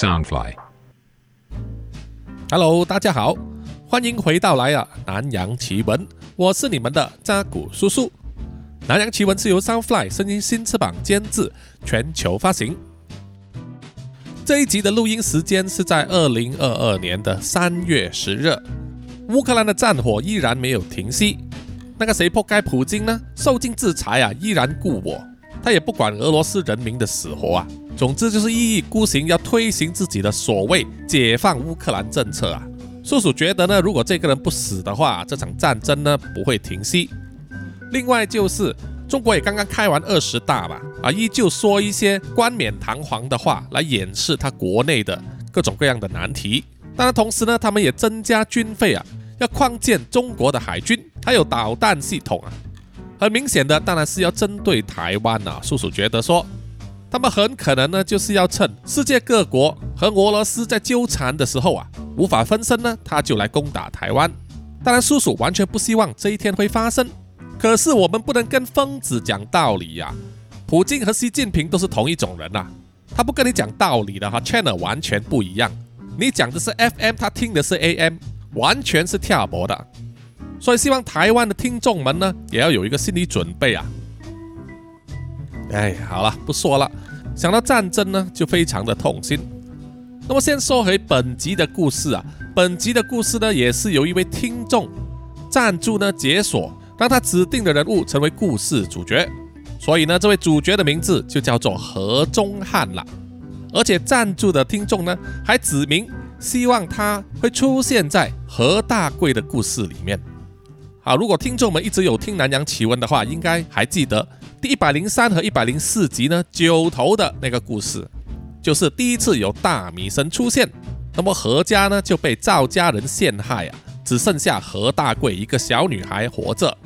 Soundfly。Hello，大家好，欢迎回到来啊南洋奇闻，我是你们的扎古叔叔。南洋奇闻是由 Soundfly 声音新翅膀监制，全球发行。这一集的录音时间是在二零二二年的三月十日，乌克兰的战火依然没有停息。那个谁破该普京呢？受尽制裁啊，依然故我，他也不管俄罗斯人民的死活啊。总之就是一意孤行，要推行自己的所谓解放乌克兰政策啊。叔叔觉得呢，如果这个人不死的话，这场战争呢不会停息。另外就是中国也刚刚开完二十大吧，啊，依旧说一些冠冕堂皇的话来掩饰他国内的各种各样的难题。当然，同时呢，他们也增加军费啊，要扩建中国的海军，还有导弹系统啊。很明显的，当然是要针对台湾啊。叔叔觉得说。他们很可能呢，就是要趁世界各国和俄罗斯在纠缠的时候啊，无法分身呢，他就来攻打台湾。当然，叔叔完全不希望这一天会发生。可是我们不能跟疯子讲道理呀。普京和习近平都是同一种人呐，他不跟你讲道理的哈，channel 完全不一样。你讲的是 FM，他听的是 AM，完全是跳驳的。所以希望台湾的听众们呢，也要有一个心理准备啊。哎，好了，不说了。想到战争呢，就非常的痛心。那么，先说回本集的故事啊。本集的故事呢，也是由一位听众赞助呢解锁，让他指定的人物成为故事主角。所以呢，这位主角的名字就叫做何中汉了。而且赞助的听众呢，还指明希望他会出现在何大贵的故事里面。好，如果听众们一直有听南洋奇闻的话，应该还记得。第一百零三和一百零四集呢，九头的那个故事，就是第一次有大米神出现，那么何家呢就被赵家人陷害啊，只剩下何大贵一个小女孩活着。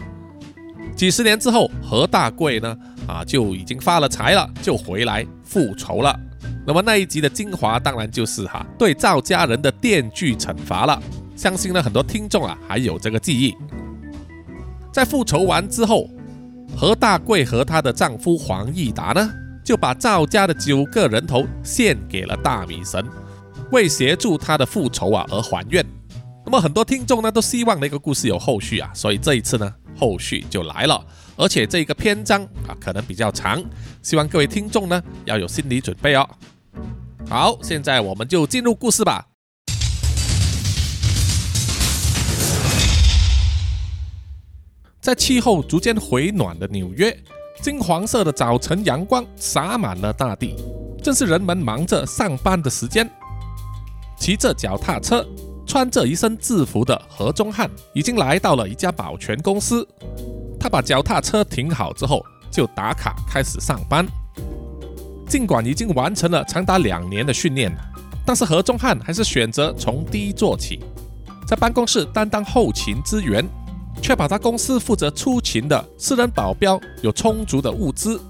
几十年之后，何大贵呢啊就已经发了财了，就回来复仇了。那么那一集的精华当然就是哈对赵家人的电锯惩罚了，相信呢很多听众啊还有这个记忆。在复仇完之后。何大贵和她的丈夫黄义达呢，就把赵家的九个人头献给了大米神，为协助他的复仇啊而还愿。那么很多听众呢都希望那个故事有后续啊，所以这一次呢后续就来了，而且这个篇章啊可能比较长，希望各位听众呢要有心理准备哦。好，现在我们就进入故事吧。在气候逐渐回暖的纽约，金黄色的早晨阳光洒满了大地，正是人们忙着上班的时间。骑着脚踏车、穿着一身制服的何中汉已经来到了一家保全公司。他把脚踏车停好之后，就打卡开始上班。尽管已经完成了长达两年的训练，但是何中汉还是选择从低做起，在办公室担当后勤支援。确保他公司负责出勤的私人保镖有充足的物资。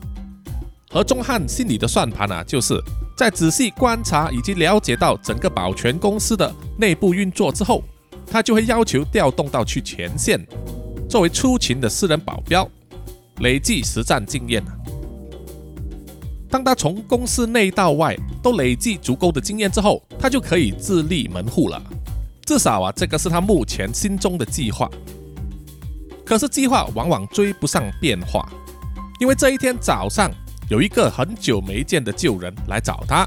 何忠汉心里的算盘啊，就是在仔细观察以及了解到整个保全公司的内部运作之后，他就会要求调动到去前线，作为出勤的私人保镖，累计实战经验。当他从公司内到外都累计足够的经验之后，他就可以自立门户了。至少啊，这个是他目前心中的计划。可是计划往往追不上变化，因为这一天早上，有一个很久没见的旧人来找他，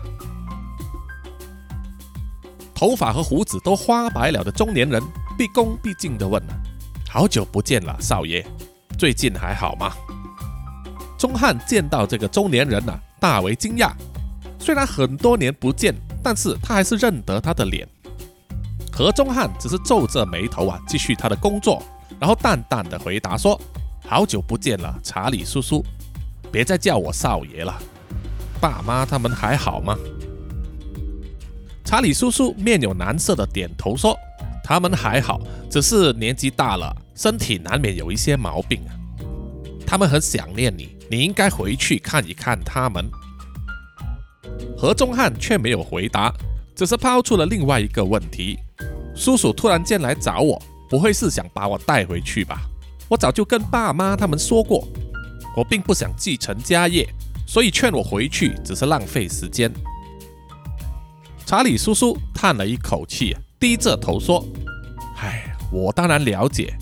头发和胡子都花白了的中年人，毕恭毕敬地问：“好久不见了，少爷，最近还好吗？”钟汉见到这个中年人呐，大为惊讶。虽然很多年不见，但是他还是认得他的脸。何钟汉只是皱着眉头啊，继续他的工作。然后淡淡的回答说：“好久不见了，查理叔叔，别再叫我少爷了。爸妈他们还好吗？”查理叔叔面有难色的点头说：“他们还好，只是年纪大了，身体难免有一些毛病啊。他们很想念你，你应该回去看一看他们。”何中汉却没有回答，只是抛出了另外一个问题：“叔叔突然间来找我。”不会是想把我带回去吧？我早就跟爸妈他们说过，我并不想继承家业，所以劝我回去只是浪费时间。查理叔叔叹了一口气，低着头说：“唉，我当然了解，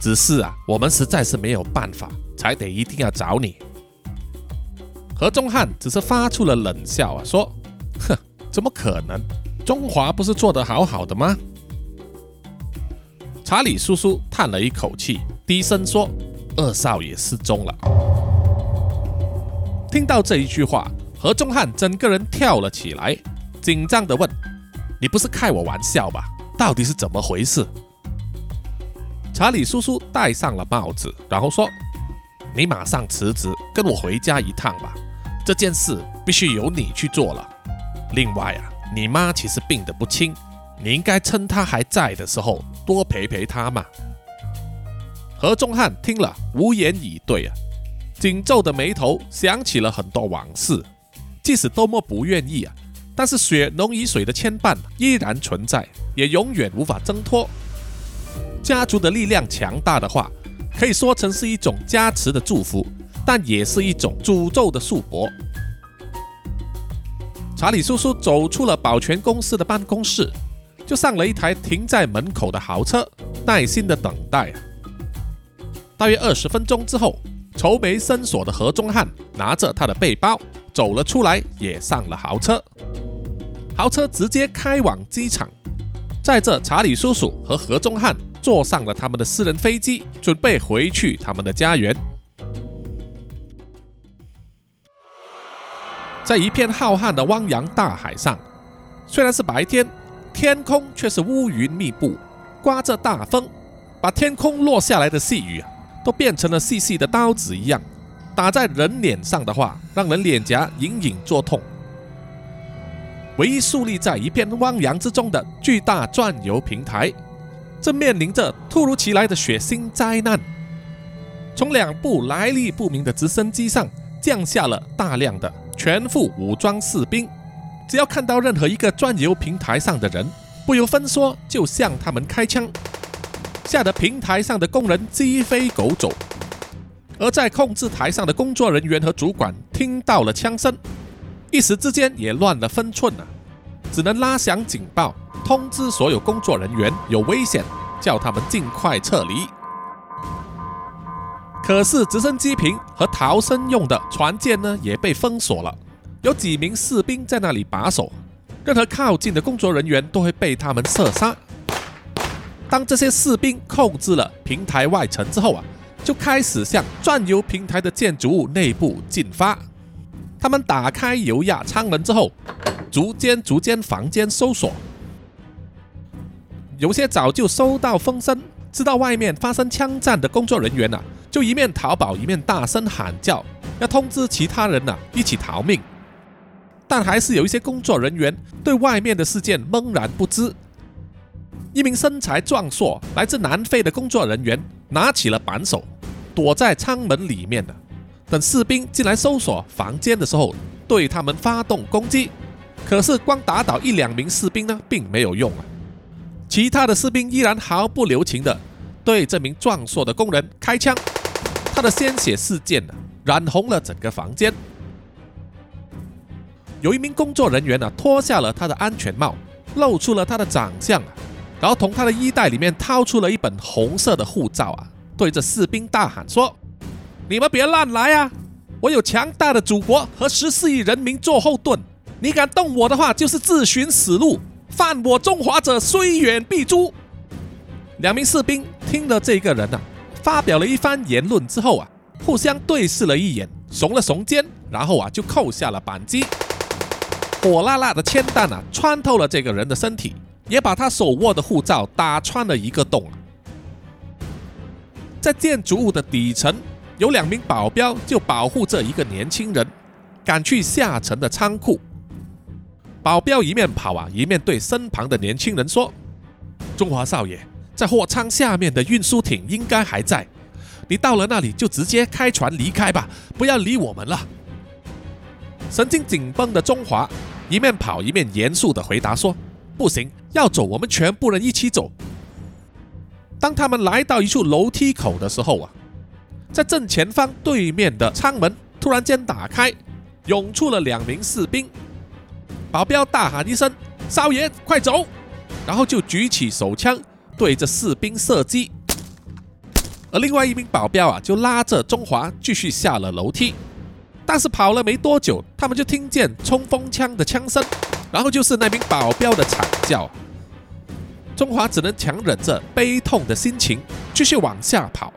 只是啊，我们实在是没有办法，才得一定要找你。”何中汉只是发出了冷笑啊，说：“哼，怎么可能？中华不是做得好好的吗？”查理叔叔叹了一口气，低声说：“二少爷失踪了。”听到这一句话，何中汉整个人跳了起来。紧张地问：“你不是开我玩笑吧？到底是怎么回事？”查理叔叔戴上了帽子，然后说：“你马上辞职，跟我回家一趟吧。这件事必须由你去做了。另外啊，你妈其实病得不轻，你应该趁他还在的时候多陪陪他嘛。”何中汉听了无言以对啊，紧皱的眉头想起了很多往事，即使多么不愿意啊。但是血浓于水的牵绊依然存在，也永远无法挣脱。家族的力量强大的话，可以说成是一种加持的祝福，但也是一种诅咒的束缚。查理叔叔走出了保全公司的办公室，就上了一台停在门口的豪车，耐心的等待。大约二十分钟之后，愁眉深锁的何中汉拿着他的背包走了出来，也上了豪车。豪车直接开往机场，载着查理叔叔和何中汉坐上了他们的私人飞机，准备回去他们的家园。在一片浩瀚的汪洋大海上，虽然是白天，天空却是乌云密布，刮着大风，把天空落下来的细雨啊，都变成了细细的刀子一样，打在人脸上的话，让人脸颊隐隐作痛。唯一竖立在一片汪洋之中的巨大转油平台，正面临着突如其来的血腥灾难。从两部来历不明的直升机上降下了大量的全副武装士兵，只要看到任何一个转油平台上的人，不由分说就向他们开枪，吓得平台上的工人鸡飞狗走。而在控制台上的工作人员和主管听到了枪声。一时之间也乱了分寸了，只能拉响警报，通知所有工作人员有危险，叫他们尽快撤离。可是直升机坪和逃生用的船舰呢，也被封锁了，有几名士兵在那里把守，任何靠近的工作人员都会被他们射杀。当这些士兵控制了平台外层之后啊，就开始向转油平台的建筑物内部进发。他们打开油压舱门之后，逐间逐间房间搜索。有些早就收到风声，知道外面发生枪战的工作人员呐，就一面逃跑一面大声喊叫，要通知其他人呐一起逃命。但还是有一些工作人员对外面的事件懵然不知。一名身材壮硕、来自南非的工作人员拿起了扳手，躲在舱门里面的。等士兵进来搜索房间的时候，对他们发动攻击。可是光打倒一两名士兵呢，并没有用啊。其他的士兵依然毫不留情的对这名壮硕的工人开枪，他的鲜血事件呢，染红了整个房间。有一名工作人员呢，脱下了他的安全帽，露出了他的长相，然后从他的衣袋里面掏出了一本红色的护照啊，对着士兵大喊说。你们别乱来啊！我有强大的祖国和十四亿人民做后盾，你敢动我的话，就是自寻死路。犯我中华者，虽远必诛。两名士兵听了这个人呐发表了一番言论之后啊，互相对视了一眼，耸了耸肩，然后啊就扣下了扳机。火辣辣的铅弹啊，穿透了这个人的身体，也把他手握的护照打穿了一个洞。在建筑物的底层。有两名保镖就保护着一个年轻人，赶去下层的仓库。保镖一面跑啊，一面对身旁的年轻人说：“中华少爷，在货仓下面的运输艇应该还在，你到了那里就直接开船离开吧，不要理我们了。”神经紧绷的中华一面跑一面严肃地回答说：“不行，要走我们全部人一起走。”当他们来到一处楼梯口的时候啊。在正前方对面的舱门突然间打开，涌出了两名士兵。保镖大喊一声：“少爷，快走！”然后就举起手枪对着士兵射击。而另外一名保镖啊，就拉着中华继续下了楼梯。但是跑了没多久，他们就听见冲锋枪的枪声，然后就是那名保镖的惨叫。中华只能强忍着悲痛的心情继续往下跑。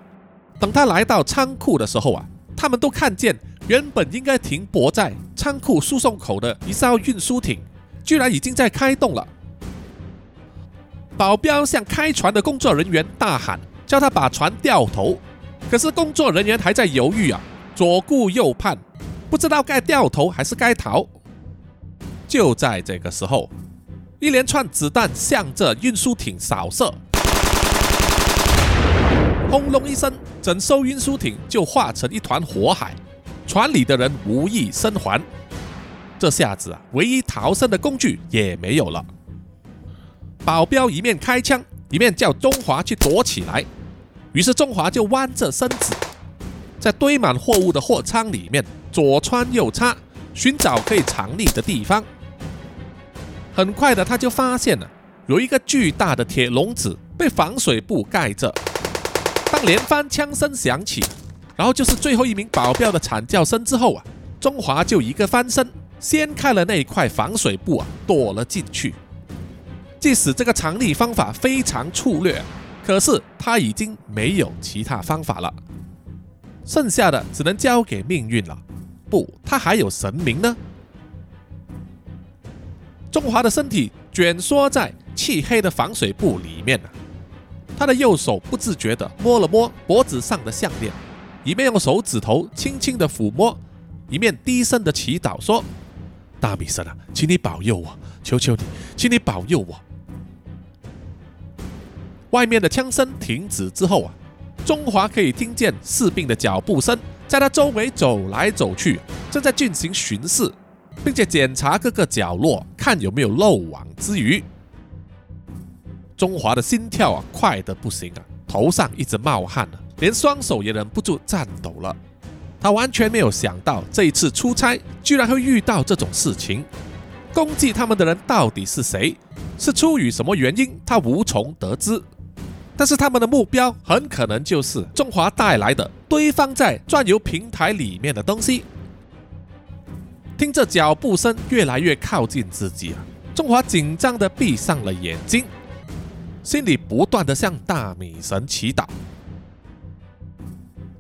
等他来到仓库的时候啊，他们都看见原本应该停泊在仓库输送口的一艘运输艇，居然已经在开动了。保镖向开船的工作人员大喊。叫他把船掉头，可是工作人员还在犹豫啊，左顾右盼，不知道该掉头还是该逃。就在这个时候，一连串子弹向着运输艇扫射，轰隆一声，整艘运输艇就化成一团火海，船里的人无一生还。这下子啊，唯一逃生的工具也没有了。保镖一面开枪。一面叫中华去躲起来，于是中华就弯着身子，在堆满货物的货仓里面左穿右插，寻找可以藏匿的地方。很快的，他就发现了有一个巨大的铁笼子被防水布盖着。当连番枪声响起，然后就是最后一名保镖的惨叫声之后啊，中华就一个翻身，掀开了那一块防水布啊，躲了进去。即使这个藏匿方法非常粗略，可是他已经没有其他方法了，剩下的只能交给命运了。不，他还有神明呢。中华的身体卷缩在漆黑的防水布里面呢，他的右手不自觉地摸了摸脖子上的项链，一面用手指头轻轻地抚摸，一面低声的祈祷说：“大米神啊，请你保佑我，求求你，请你保佑我。”外面的枪声停止之后啊，中华可以听见士兵的脚步声，在他周围走来走去，正在进行巡视，并且检查各个角落，看有没有漏网之鱼。中华的心跳啊，快得不行啊，头上一直冒汗了，连双手也忍不住颤抖了。他完全没有想到这一次出差居然会遇到这种事情。攻击他们的人到底是谁？是出于什么原因？他无从得知。但是他们的目标很可能就是中华带来的堆放在转油平台里面的东西。听着脚步声越来越靠近自己啊，中华紧张的闭上了眼睛，心里不断的向大米神祈祷。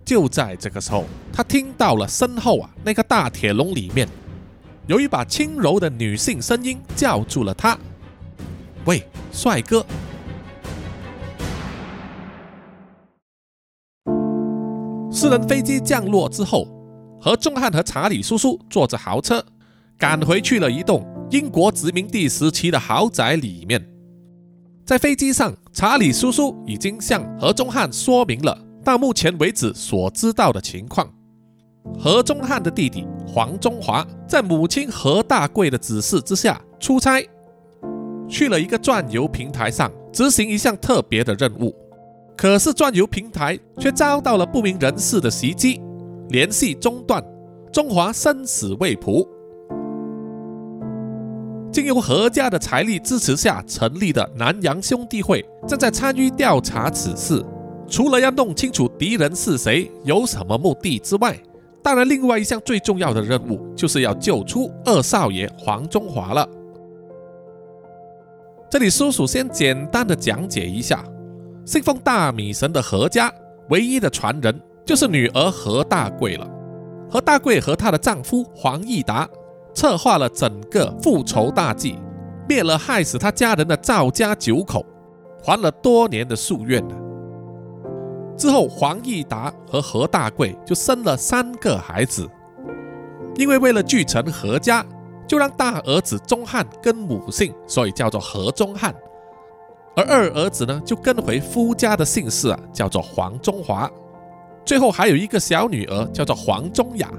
就在这个时候，他听到了身后啊那个大铁笼里面有一把轻柔的女性声音叫住了他：“喂，帅哥。”私人飞机降落之后，何中汉和查理叔叔坐着豪车赶回去了一栋英国殖民地时期的豪宅里面。在飞机上，查理叔叔已经向何中汉说明了到目前为止所知道的情况。何中汉的弟弟黄中华在母亲何大贵的指示之下出差，去了一个钻油平台上执行一项特别的任务。可是钻油平台却遭到了不明人士的袭击，联系中断，中华生死未卜。经由何家的财力支持下成立的南洋兄弟会正在参与调查此事。除了要弄清楚敌人是谁、有什么目的之外，当然另外一项最重要的任务就是要救出二少爷黄中华了。这里叔叔先简单的讲解一下。信奉大米神的何家唯一的传人就是女儿何大贵了。何大贵和她的丈夫黄义达策划了整个复仇大计，灭了害死他家人的赵家九口，还了多年的夙愿之后，黄义达和何大贵就生了三个孩子。因为为了继承何家，就让大儿子钟汉跟母姓，所以叫做何钟汉。而二儿子呢，就跟回夫家的姓氏啊，叫做黄中华。最后还有一个小女儿，叫做黄中雅。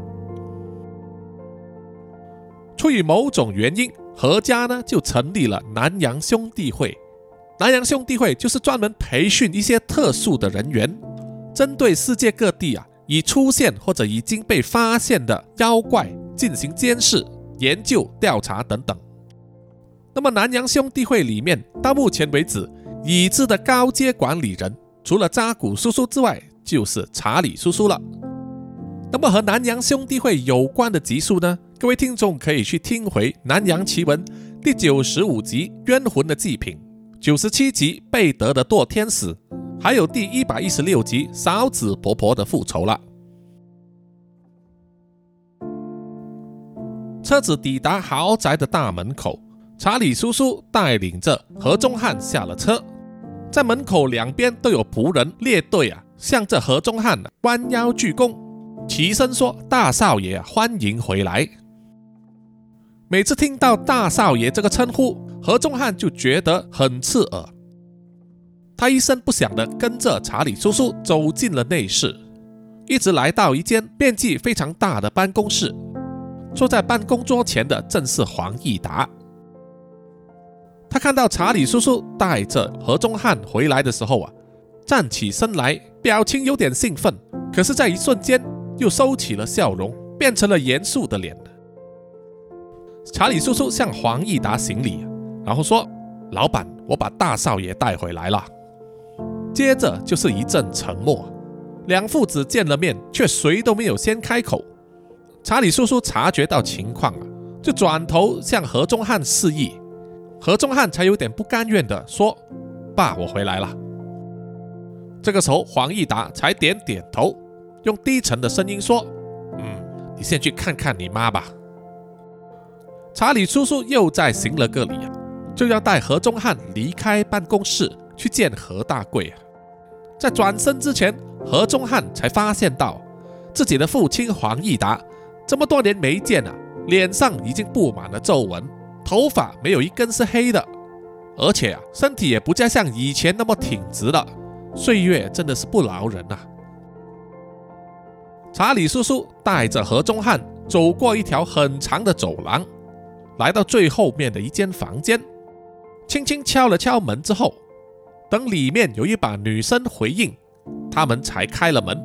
出于某种原因，何家呢就成立了南洋兄弟会。南洋兄弟会就是专门培训一些特殊的人员，针对世界各地啊已出现或者已经被发现的妖怪进行监视、研究、调查等等。那么南洋兄弟会里面，到目前为止已知的高阶管理人，除了扎古叔叔之外，就是查理叔叔了。那么和南洋兄弟会有关的集数呢？各位听众可以去听回《南洋奇闻》第九十五集《冤魂的祭品》，九十七集《贝德的堕天使》，还有第一百一十六集《嫂子婆婆的复仇》了。车子抵达豪宅的大门口。查理叔叔带领着何中汉下了车，在门口两边都有仆人列队啊，向着何中汉弯腰鞠躬，齐声说：“大少爷，欢迎回来。”每次听到“大少爷”这个称呼，何中汉就觉得很刺耳。他一声不响地跟着查理叔叔走进了内室，一直来到一间面积非常大的办公室。坐在办公桌前的正是黄义达。他看到查理叔叔带着何中汉回来的时候啊，站起身来，表情有点兴奋，可是，在一瞬间又收起了笑容，变成了严肃的脸。查理叔叔向黄义达行礼，然后说：“老板，我把大少爷带回来了。”接着就是一阵沉默，两父子见了面，却谁都没有先开口。查理叔叔察觉到情况啊，就转头向何中汉示意。何中汉才有点不甘愿地说：“爸，我回来了。”这个时候，黄义达才点点头，用低沉的声音说：“嗯，你先去看看你妈吧。”查理叔叔又再行了个礼，就要带何中汉离开办公室去见何大贵。在转身之前，何中汉才发现到自己的父亲黄义达这么多年没见了，脸上已经布满了皱纹。头发没有一根是黑的，而且啊，身体也不再像以前那么挺直了。岁月真的是不饶人呐！查理叔叔带着何中汉走过一条很长的走廊，来到最后面的一间房间，轻轻敲了敲门之后，等里面有一把女声回应，他们才开了门。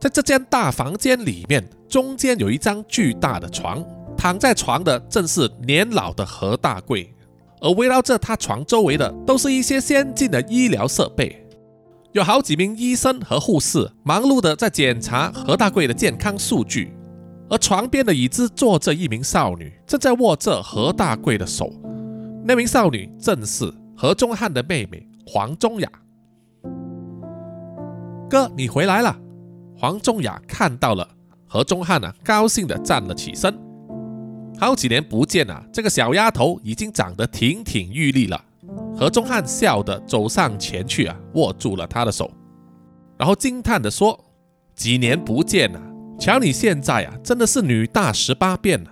在这间大房间里面，中间有一张巨大的床。躺在床的正是年老的何大贵，而围绕着他床周围的都是一些先进的医疗设备，有好几名医生和护士忙碌的在检查何大贵的健康数据，而床边的椅子坐着一名少女，正在握着何大贵的手，那名少女正是何中汉的妹妹黄中雅。哥，你回来了！黄中雅看到了何中汉啊，高兴的站了起身。好几年不见啊，这个小丫头已经长得亭亭玉立了。何中汉笑的走上前去啊，握住了她的手，然后惊叹的说：“几年不见啊，瞧你现在啊，真的是女大十八变了。”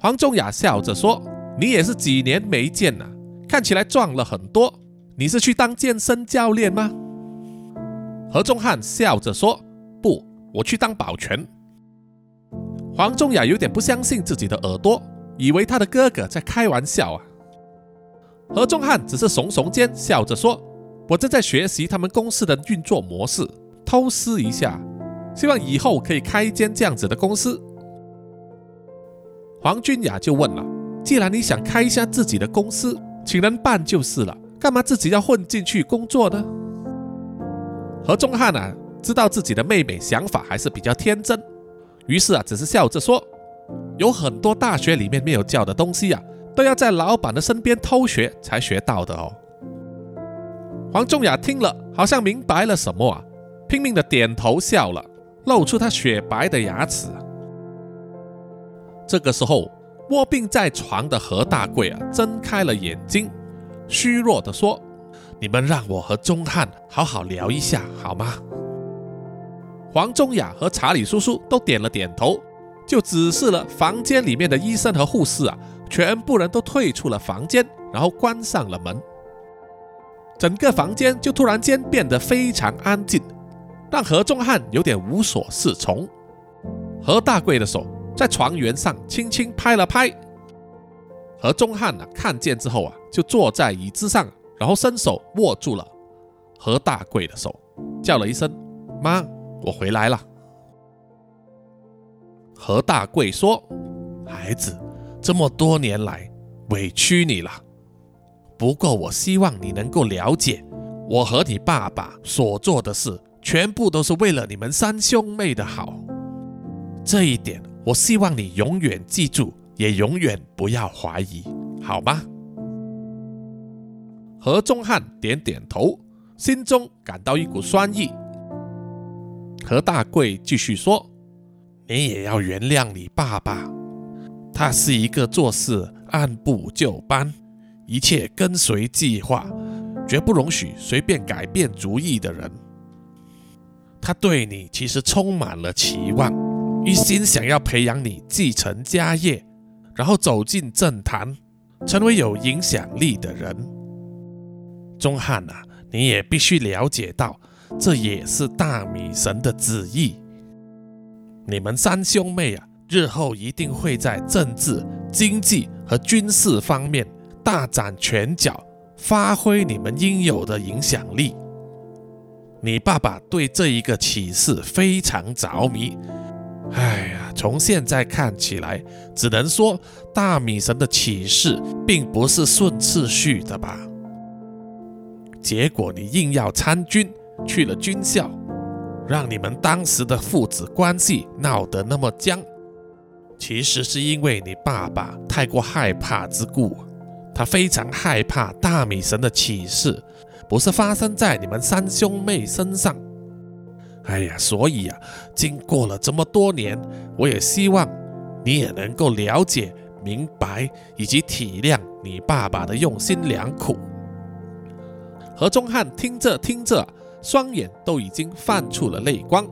黄中雅笑着说：“你也是几年没见了，看起来壮了很多。你是去当健身教练吗？”何中汉笑着说：“不，我去当保全。”黄仲雅有点不相信自己的耳朵，以为他的哥哥在开玩笑啊。何仲汉只是耸耸肩，笑着说：“我正在学习他们公司的运作模式，偷师一下，希望以后可以开一间这样子的公司。”黄君雅就问了：“既然你想开一下自己的公司，请人办就是了，干嘛自己要混进去工作呢？”何仲汉啊，知道自己的妹妹想法还是比较天真。于是啊，只是笑着说：“有很多大学里面没有教的东西啊，都要在老板的身边偷学才学到的哦。”黄仲雅听了，好像明白了什么啊，拼命的点头笑了，露出他雪白的牙齿。这个时候，卧病在床的何大贵啊，睁开了眼睛，虚弱的说：“你们让我和钟汉好好聊一下好吗？”黄中雅和查理叔叔都点了点头，就指示了房间里面的医生和护士啊，全部人都退出了房间，然后关上了门。整个房间就突然间变得非常安静，让何中汉有点无所适从。何大贵的手在床缘上轻轻拍了拍，何忠汉呢看见之后啊，就坐在椅子上，然后伸手握住了何大贵的手，叫了一声“妈”。我回来了。何大贵说：“孩子，这么多年来委屈你了。不过我希望你能够了解，我和你爸爸所做的事，全部都是为了你们三兄妹的好。这一点，我希望你永远记住，也永远不要怀疑，好吗？何中汉点点头，心中感到一股酸意。何大贵继续说：“你也要原谅你爸爸，他是一个做事按部就班、一切跟随计划、绝不容许随便改变主意的人。他对你其实充满了期望，一心想要培养你继承家业，然后走进政坛，成为有影响力的人。钟汉啊，你也必须了解到。”这也是大米神的旨意。你们三兄妹啊，日后一定会在政治、经济和军事方面大展拳脚，发挥你们应有的影响力。你爸爸对这一个启示非常着迷。哎呀，从现在看起来，只能说大米神的启示并不是顺次序的吧？结果你硬要参军。去了军校，让你们当时的父子关系闹得那么僵，其实是因为你爸爸太过害怕之故。他非常害怕大米神的启示不是发生在你们三兄妹身上。哎呀，所以啊，经过了这么多年，我也希望你也能够了解、明白以及体谅你爸爸的用心良苦。何中汉听着听着。双眼都已经泛出了泪光。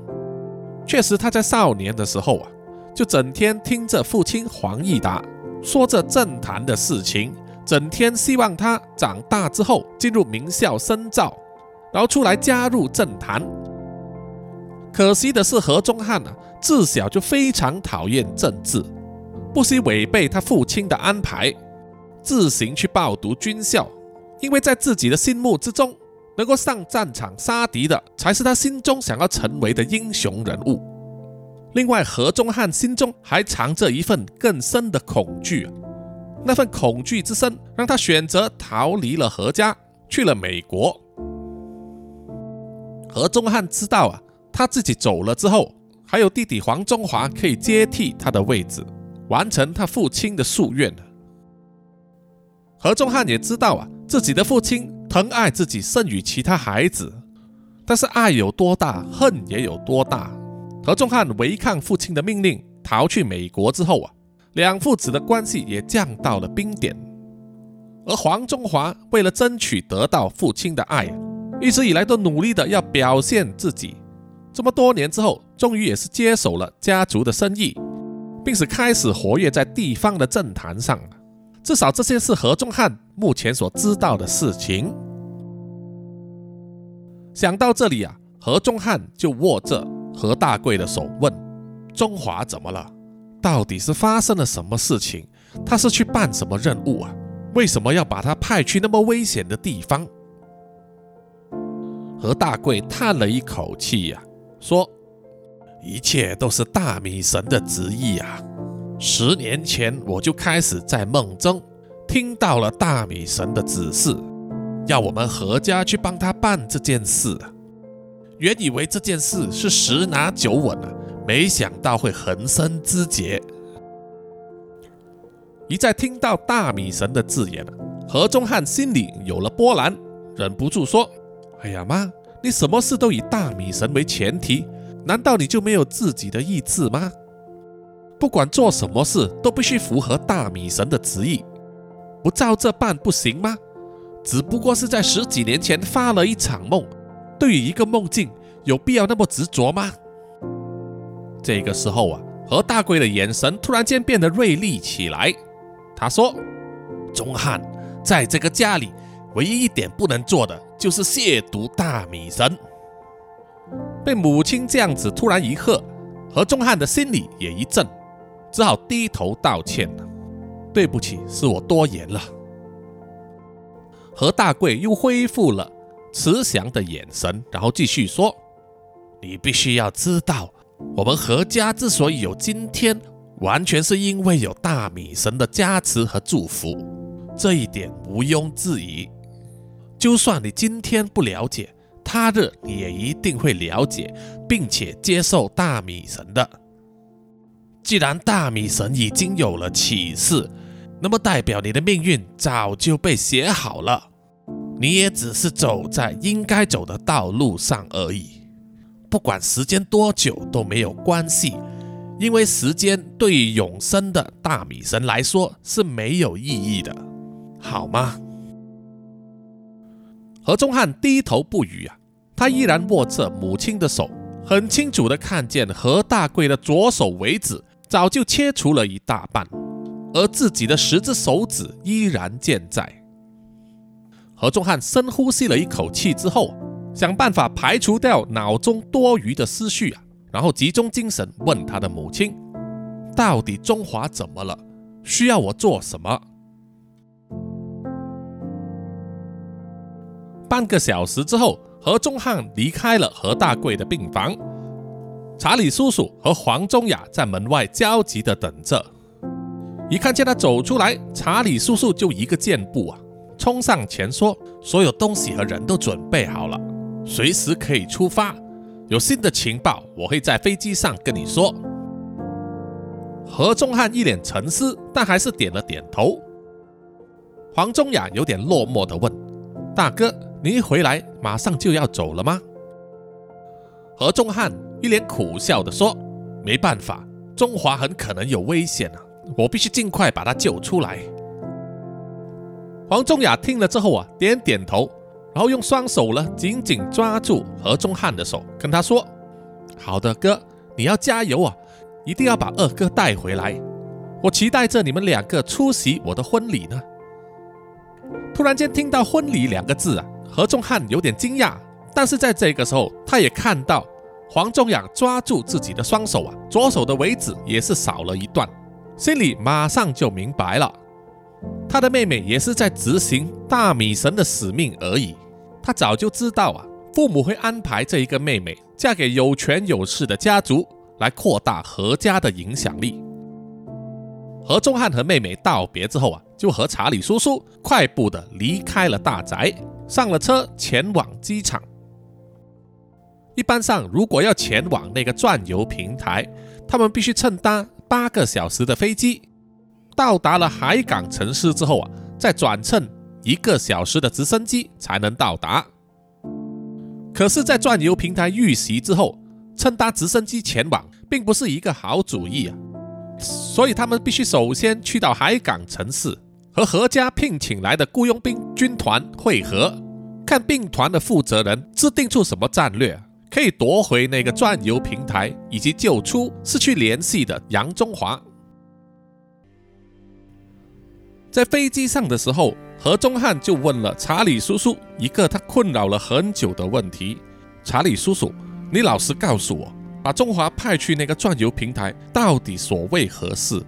确实，他在少年的时候啊，就整天听着父亲黄义达说着政坛的事情，整天希望他长大之后进入名校深造，然后出来加入政坛。可惜的是，何中汉啊，自小就非常讨厌政治，不惜违背他父亲的安排，自行去报读军校，因为在自己的心目之中。能够上战场杀敌的，才是他心中想要成为的英雄人物。另外，何中汉心中还藏着一份更深的恐惧，那份恐惧之深，让他选择逃离了何家，去了美国。何中汉知道啊，他自己走了之后，还有弟弟黄中华可以接替他的位置，完成他父亲的夙愿。何中汉也知道啊，自己的父亲。疼爱自己胜于其他孩子，但是爱有多大，恨也有多大。何仲汉违抗父亲的命令，逃去美国之后啊，两父子的关系也降到了冰点。而黄中华为了争取得到父亲的爱，一直以来都努力的要表现自己。这么多年之后，终于也是接手了家族的生意，并且开始活跃在地方的政坛上。至少这些是何仲汉目前所知道的事情。想到这里啊，何忠汉就握着何大贵的手问：“中华怎么了？到底是发生了什么事情？他是去办什么任务啊？为什么要把他派去那么危险的地方？”何大贵叹了一口气呀，说：“一切都是大米神的旨意啊！十年前我就开始在梦中听到了大米神的指示。”要我们何家去帮他办这件事？原以为这件事是十拿九稳啊，没想到会横生枝节。一再听到大米神的字眼何中汉心里有了波澜，忍不住说：“哎呀妈，你什么事都以大米神为前提，难道你就没有自己的意志吗？不管做什么事都必须符合大米神的旨意，不照这办不行吗？”只不过是在十几年前发了一场梦，对于一个梦境，有必要那么执着吗？这个时候啊，何大贵的眼神突然间变得锐利起来。他说：“钟汉，在这个家里，唯一一点不能做的就是亵渎大米神。”被母亲这样子突然一喝，何钟汉的心里也一震，只好低头道歉了：“对不起，是我多言了。”何大贵又恢复了慈祥的眼神，然后继续说：“你必须要知道，我们何家之所以有今天，完全是因为有大米神的加持和祝福，这一点毋庸置疑。就算你今天不了解，他日你也一定会了解，并且接受大米神的。既然大米神已经有了启示，那么代表你的命运早就被写好了，你也只是走在应该走的道路上而已。不管时间多久都没有关系，因为时间对永生的大米神来说是没有意义的，好吗？何忠汉低头不语啊，他依然握着母亲的手，很清楚的看见何大贵的左手尾指早就切除了一大半，而自己的十只手指依然健在。何中汉深呼吸了一口气之后，想办法排除掉脑中多余的思绪啊，然后集中精神问他的母亲：“到底中华怎么了？需要我做什么？”半个小时之后，何中汉离开了何大贵的病房。查理叔叔和黄宗雅在门外焦急地等着。一看见他走出来，查理叔叔就一个箭步啊，冲上前说：“所有东西和人都准备好了，随时可以出发。有新的情报，我会在飞机上跟你说。”何中汉一脸沉思，但还是点了点头。黄宗雅有点落寞地问：“大哥。”你一回来，马上就要走了吗？何仲汉一脸苦笑的说：“没办法，中华很可能有危险啊，我必须尽快把他救出来。”黄仲雅听了之后啊，点点头，然后用双手呢紧紧抓住何忠汉的手，跟他说：“好的，哥，你要加油啊，一定要把二哥带回来，我期待着你们两个出席我的婚礼呢。”突然间听到“婚礼”两个字啊！何忠汉有点惊讶，但是在这个时候，他也看到黄仲雅抓住自己的双手啊，左手的尾指也是少了一段，心里马上就明白了，他的妹妹也是在执行大米神的使命而已。他早就知道啊，父母会安排这一个妹妹嫁给有权有势的家族，来扩大何家的影响力。何仲汉和妹妹道别之后啊，就和查理叔叔快步的离开了大宅。上了车，前往机场。一般上，如果要前往那个转游平台，他们必须乘搭八个小时的飞机。到达了海港城市之后啊，再转乘一个小时的直升机才能到达。可是，在转游平台遇袭之后，乘搭直升机前往并不是一个好主意啊。所以，他们必须首先去到海港城市。和何家聘请来的雇佣兵军团会合，看兵团的负责人制定出什么战略，可以夺回那个转游平台，以及救出失去联系的杨中华。在飞机上的时候，何中汉就问了查理叔叔一个他困扰了很久的问题：“查理叔叔，你老实告诉我，把中华派去那个转游平台，到底所为何事？”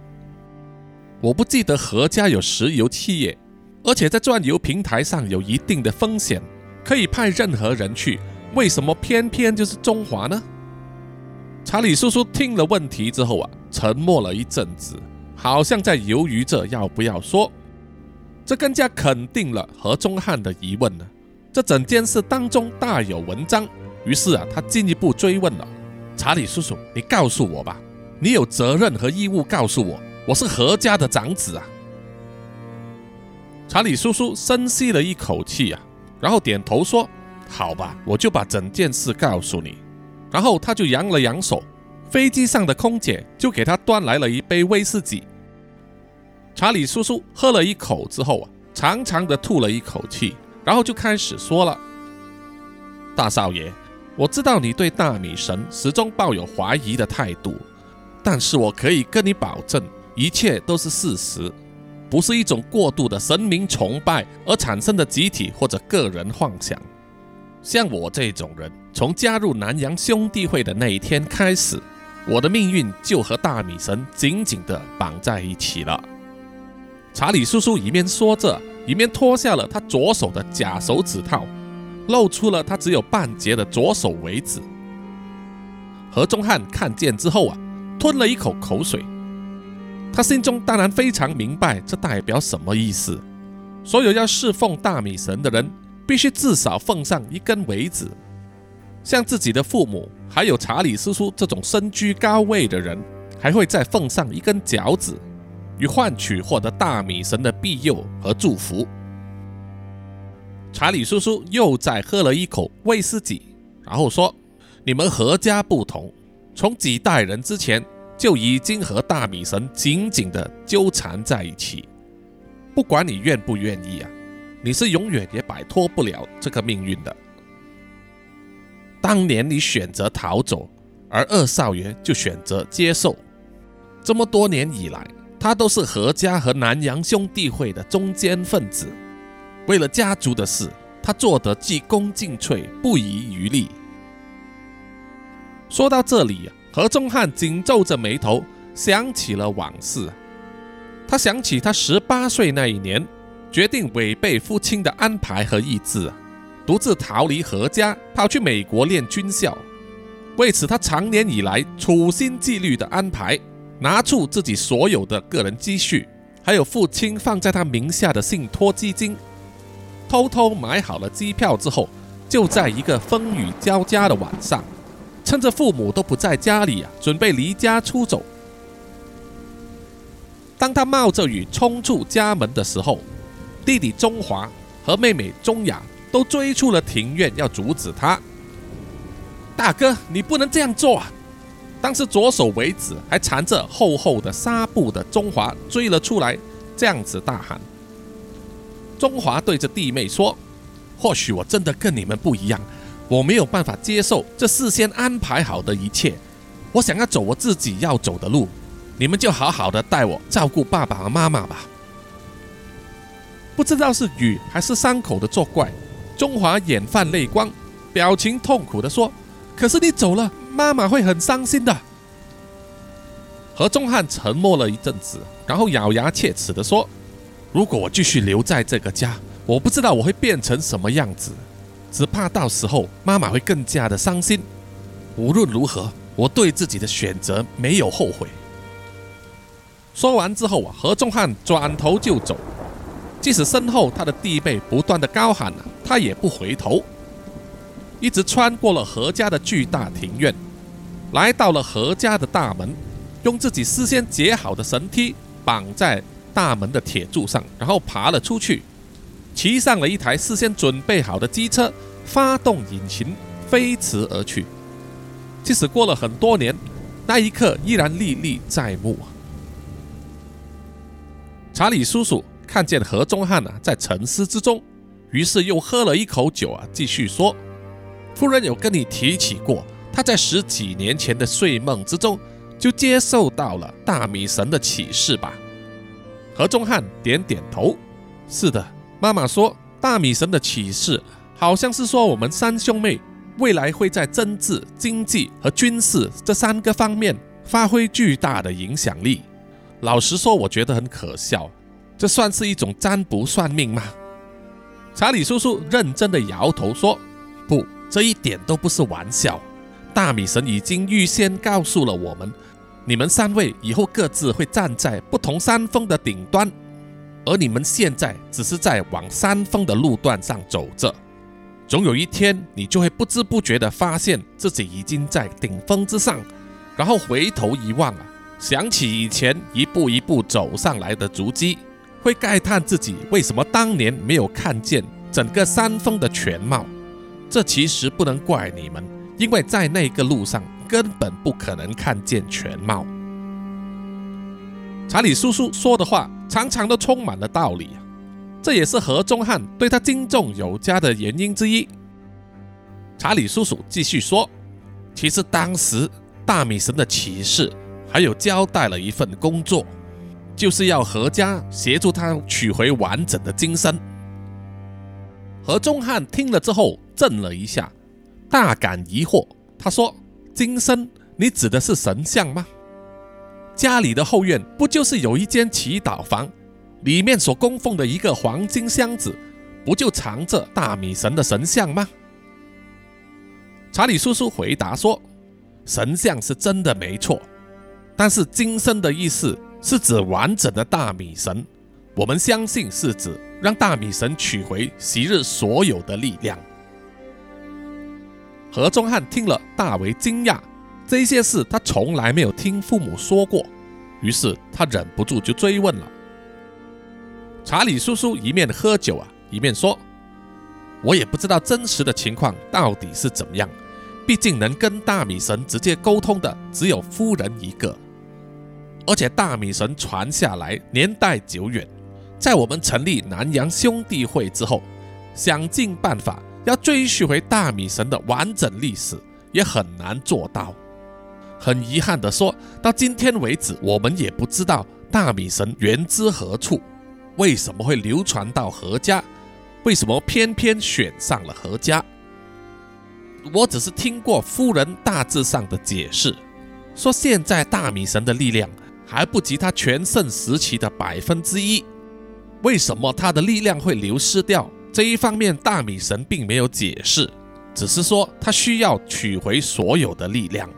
我不记得何家有石油企业，而且在转油平台上有一定的风险，可以派任何人去，为什么偏偏就是中华呢？查理叔叔听了问题之后啊，沉默了一阵子，好像在犹豫着要不要说。这更加肯定了何中汉的疑问呢。这整件事当中大有文章，于是啊，他进一步追问了：查理叔叔，你告诉我吧，你有责任和义务告诉我。我是何家的长子啊！查理叔叔深吸了一口气啊，然后点头说：“好吧，我就把整件事告诉你。”然后他就扬了扬手，飞机上的空姐就给他端来了一杯威士忌。查理叔叔喝了一口之后啊，长长的吐了一口气，然后就开始说了：“大少爷，我知道你对大米神始终抱有怀疑的态度，但是我可以跟你保证。”一切都是事实，不是一种过度的神明崇拜而产生的集体或者个人幻想。像我这种人，从加入南洋兄弟会的那一天开始，我的命运就和大米神紧紧地绑在一起了。查理叔叔一面说着，一面脱下了他左手的假手指套，露出了他只有半截的左手尾指。何中汉看见之后啊，吞了一口口水。他心中当然非常明白这代表什么意思。所有要侍奉大米神的人，必须至少奉上一根苇子。像自己的父母，还有查理叔叔这种身居高位的人，还会再奉上一根脚趾，以换取获得大米神的庇佑和祝福。查理叔叔又再喝了一口威士忌，然后说：“你们何家不同，从几代人之前就已经和大米神紧紧地纠缠在一起。不管你愿不愿意啊，你是永远也摆脱不了这个命运的。当年你选择逃走，而二少爷就选择接受。这么多年以来，他都是何家和南洋兄弟会的中间分子。”为了家族的事，他做得既恭尽瘁，不遗余力。说到这里，何中汉紧皱着眉头，想起了往事。他想起他十八岁那一年，决定违背父亲的安排和意志，独自逃离何家，跑去美国练军校。为此，他长年以来处心积虑的安排，拿出自己所有的个人积蓄，还有父亲放在他名下的信托基金。偷偷买好了机票之后，就在一个风雨交加的晚上，趁着父母都不在家里啊，准备离家出走。当他冒着雨冲出家门的时候，弟弟中华和妹妹中雅都追出了庭院，要阻止他。大哥，你不能这样做啊！当时左手为止还缠着厚厚的纱布的中华追了出来，这样子大喊。中华对着弟妹说：“或许我真的跟你们不一样，我没有办法接受这事先安排好的一切。我想要走我自己要走的路，你们就好好的带我照顾爸爸和妈妈吧。”不知道是雨还是伤口的作怪，中华眼泛泪光，表情痛苦的说：“可是你走了，妈妈会很伤心的。”何中汉沉默了一阵子，然后咬牙切齿的说。如果我继续留在这个家，我不知道我会变成什么样子，只怕到时候妈妈会更加的伤心。无论如何，我对自己的选择没有后悔。说完之后啊，何仲汉转头就走，即使身后他的弟妹不断的高喊，他也不回头，一直穿过了何家的巨大庭院，来到了何家的大门，用自己事先结好的绳梯绑在。大门的铁柱上，然后爬了出去，骑上了一台事先准备好的机车，发动引擎，飞驰而去。即使过了很多年，那一刻依然历历在目。查理叔叔看见何中汉啊在沉思之中，于是又喝了一口酒啊，继续说：“夫人有跟你提起过，他在十几年前的睡梦之中就接受到了大米神的启示吧？”何中汉点点头：“是的，妈妈说，大米神的启示好像是说，我们三兄妹未来会在政治、经济和军事这三个方面发挥巨大的影响力。老实说，我觉得很可笑，这算是一种占卜算命吗？”查理叔叔认真的摇头说：“不，这一点都不是玩笑。大米神已经预先告诉了我们。”你们三位以后各自会站在不同山峰的顶端，而你们现在只是在往山峰的路段上走着。总有一天，你就会不知不觉地发现自己已经在顶峰之上，然后回头一望啊，想起以前一步一步走上来的足迹，会慨叹自己为什么当年没有看见整个山峰的全貌。这其实不能怪你们，因为在那个路上。根本不可能看见全貌。查理叔叔说的话，常常都充满了道理！这也是何中汉对他敬重有加的原因之一。查理叔叔继续说：“其实当时大米神的骑士还有交代了一份工作，就是要何家协助他取回完整的金身。”何中汉听了之后震了一下，大感疑惑。他说。金身，你指的是神像吗？家里的后院不就是有一间祈祷房，里面所供奉的一个黄金箱子，不就藏着大米神的神像吗？查理叔叔回答说：“神像是真的没错，但是金身的意思是指完整的大米神。我们相信是指让大米神取回昔日所有的力量。何中汉听了大为惊讶，这些事他从来没有听父母说过，于是他忍不住就追问了。查理叔叔一面喝酒啊，一面说：“我也不知道真实的情况到底是怎么样，毕竟能跟大米神直接沟通的只有夫人一个，而且大米神传下来年代久远。”在我们成立南洋兄弟会之后，想尽办法要追溯回大米神的完整历史，也很难做到。很遗憾的说，到今天为止，我们也不知道大米神源自何处，为什么会流传到何家，为什么偏偏选上了何家。我只是听过夫人大致上的解释，说现在大米神的力量还不及他全盛时期的百分之一。为什么他的力量会流失掉？这一方面，大米神并没有解释，只是说他需要取回所有的力量，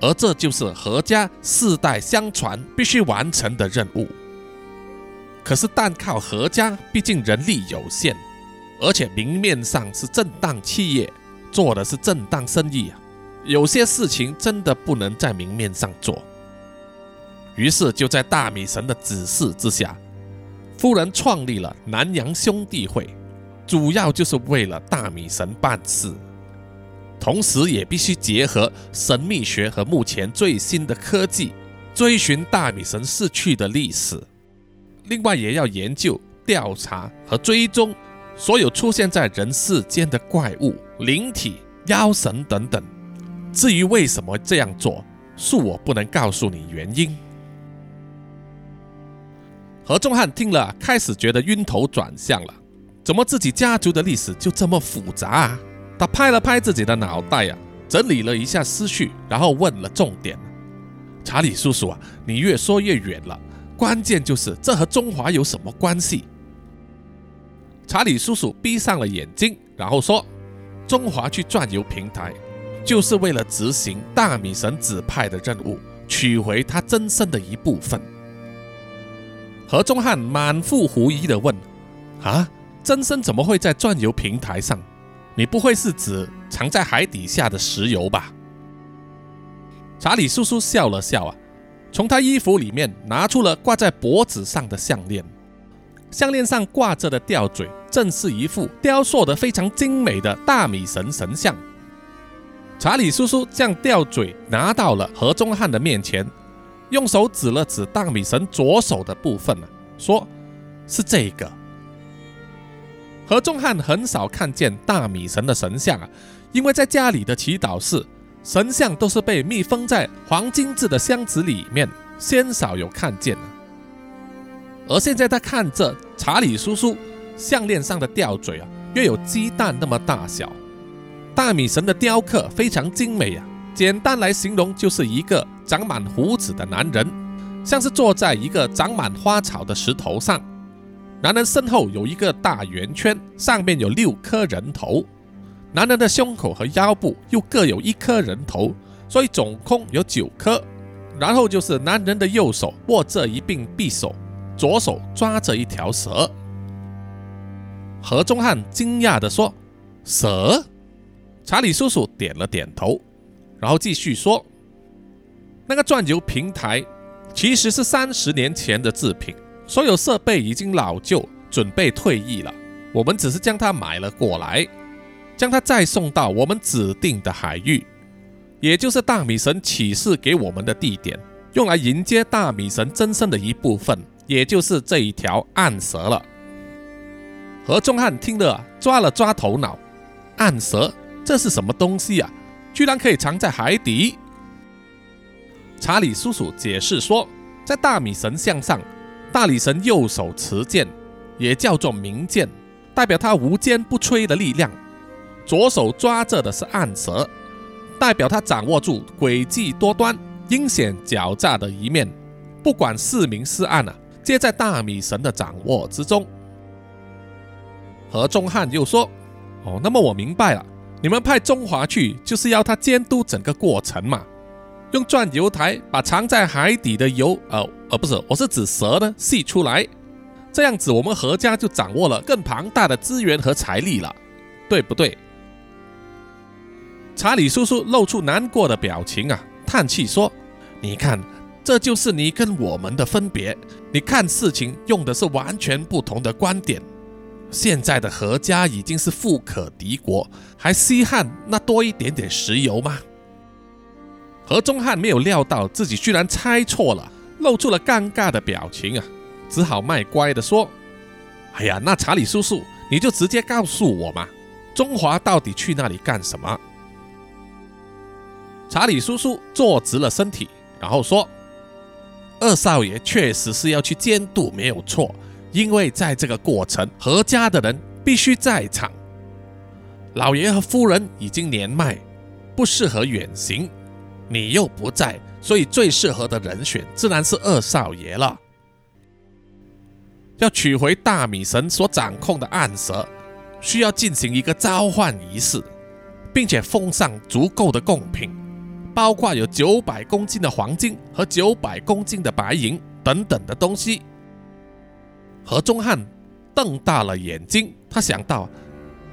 而这就是何家世代相传必须完成的任务。可是，单靠何家，毕竟人力有限，而且明面上是正当企业，做的是正当生意啊，有些事情真的不能在明面上做。于是，就在大米神的指示之下。夫人创立了南洋兄弟会，主要就是为了大米神办事，同时也必须结合神秘学和目前最新的科技，追寻大米神逝去的历史。另外，也要研究、调查和追踪所有出现在人世间的怪物、灵体、妖神等等。至于为什么这样做，恕我不能告诉你原因。何仲汉听了，开始觉得晕头转向了。怎么自己家族的历史就这么复杂啊？他拍了拍自己的脑袋呀，整理了一下思绪，然后问了重点：“查理叔叔啊，你越说越远了。关键就是这和中华有什么关系？”查理叔叔闭上了眼睛，然后说：“中华去转游平台，就是为了执行大米神指派的任务，取回他真身的一部分。”何中汉满腹狐疑地问：“啊，真身怎么会在钻油平台上？你不会是指藏在海底下的石油吧？”查理叔叔笑了笑啊，从他衣服里面拿出了挂在脖子上的项链。项链上挂着的吊坠，正是一副雕塑的非常精美的大米神神像。查理叔叔将吊坠拿到了何中汉的面前。用手指了指大米神左手的部分呢，说：“是这个。”何仲汉很少看见大米神的神像啊，因为在家里的祈祷室，神像都是被密封在黄金制的箱子里面，鲜少有看见而现在他看着查理叔叔项链上的吊坠啊，约有鸡蛋那么大小，大米神的雕刻非常精美啊。简单来形容，就是一个长满胡子的男人，像是坐在一个长满花草的石头上。男人身后有一个大圆圈，上面有六颗人头。男人的胸口和腰部又各有一颗人头，所以总共有九颗。然后就是男人的右手握着一柄匕首，左手抓着一条蛇。何中汉惊讶地说：“蛇？”查理叔叔点了点头。然后继续说，那个钻油平台其实是三十年前的制品，所有设备已经老旧，准备退役了。我们只是将它买了过来，将它再送到我们指定的海域，也就是大米神启示给我们的地点，用来迎接大米神真身的一部分，也就是这一条暗蛇了。何仲汉听了，抓了抓头脑，暗蛇，这是什么东西啊？居然可以藏在海底。查理叔叔解释说，在大米神像上，大力神右手持剑，也叫做明剑，代表他无坚不摧的力量；左手抓着的是暗蛇，代表他掌握住诡计多端、阴险狡诈的一面。不管是明是暗啊，皆在大米神的掌握之中。何中汉又说：“哦，那么我明白了。”你们派中华去，就是要他监督整个过程嘛？用钻油台把藏在海底的油，呃呃，不是，我是指蛇呢，吸出来。这样子，我们何家就掌握了更庞大的资源和财力了，对不对？查理叔叔露出难过的表情啊，叹气说：“你看，这就是你跟我们的分别。你看事情用的是完全不同的观点。现在的何家已经是富可敌国，还稀罕那多一点点石油吗？”何中汉没有料到自己居然猜错了，露出了尴尬的表情啊。只好卖乖的说：“哎呀，那查理叔叔，你就直接告诉我嘛，中华到底去那里干什么？”查理叔叔坐直了身体，然后说：“二少爷确实是要去监督，没有错，因为在这个过程，何家的人必须在场。老爷和夫人已经年迈，不适合远行，你又不在，所以最适合的人选自然是二少爷了。”要取回大米神所掌控的暗蛇，需要进行一个召唤仪式，并且奉上足够的贡品，包括有九百公斤的黄金和九百公斤的白银等等的东西。何中汉瞪大了眼睛，他想到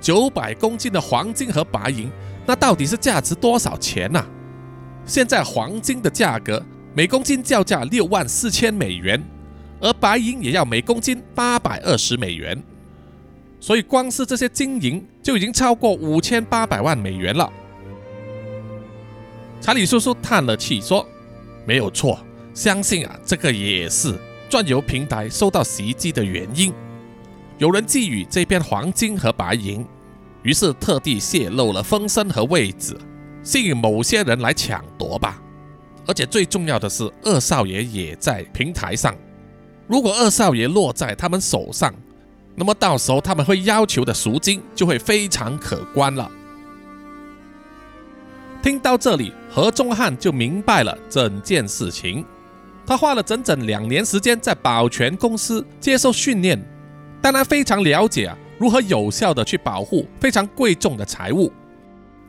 九百公斤的黄金和白银，那到底是价值多少钱呢？现在黄金的价格每公斤叫价六万四千美元。而白银也要每公斤八百二十美元，所以光是这些金银就已经超过五千八百万美元了。查理叔叔叹了气说：“没有错，相信啊，这个也是钻油平台受到袭击的原因。有人觊觎这片黄金和白银，于是特地泄露了风声和位置，吸引某些人来抢夺吧。而且最重要的是，二少爷也在平台上。”如果二少爷落在他们手上，那么到时候他们会要求的赎金就会非常可观了。听到这里，何中汉就明白了整件事情。他花了整整两年时间在保全公司接受训练，当然非常了解啊如何有效的去保护非常贵重的财物，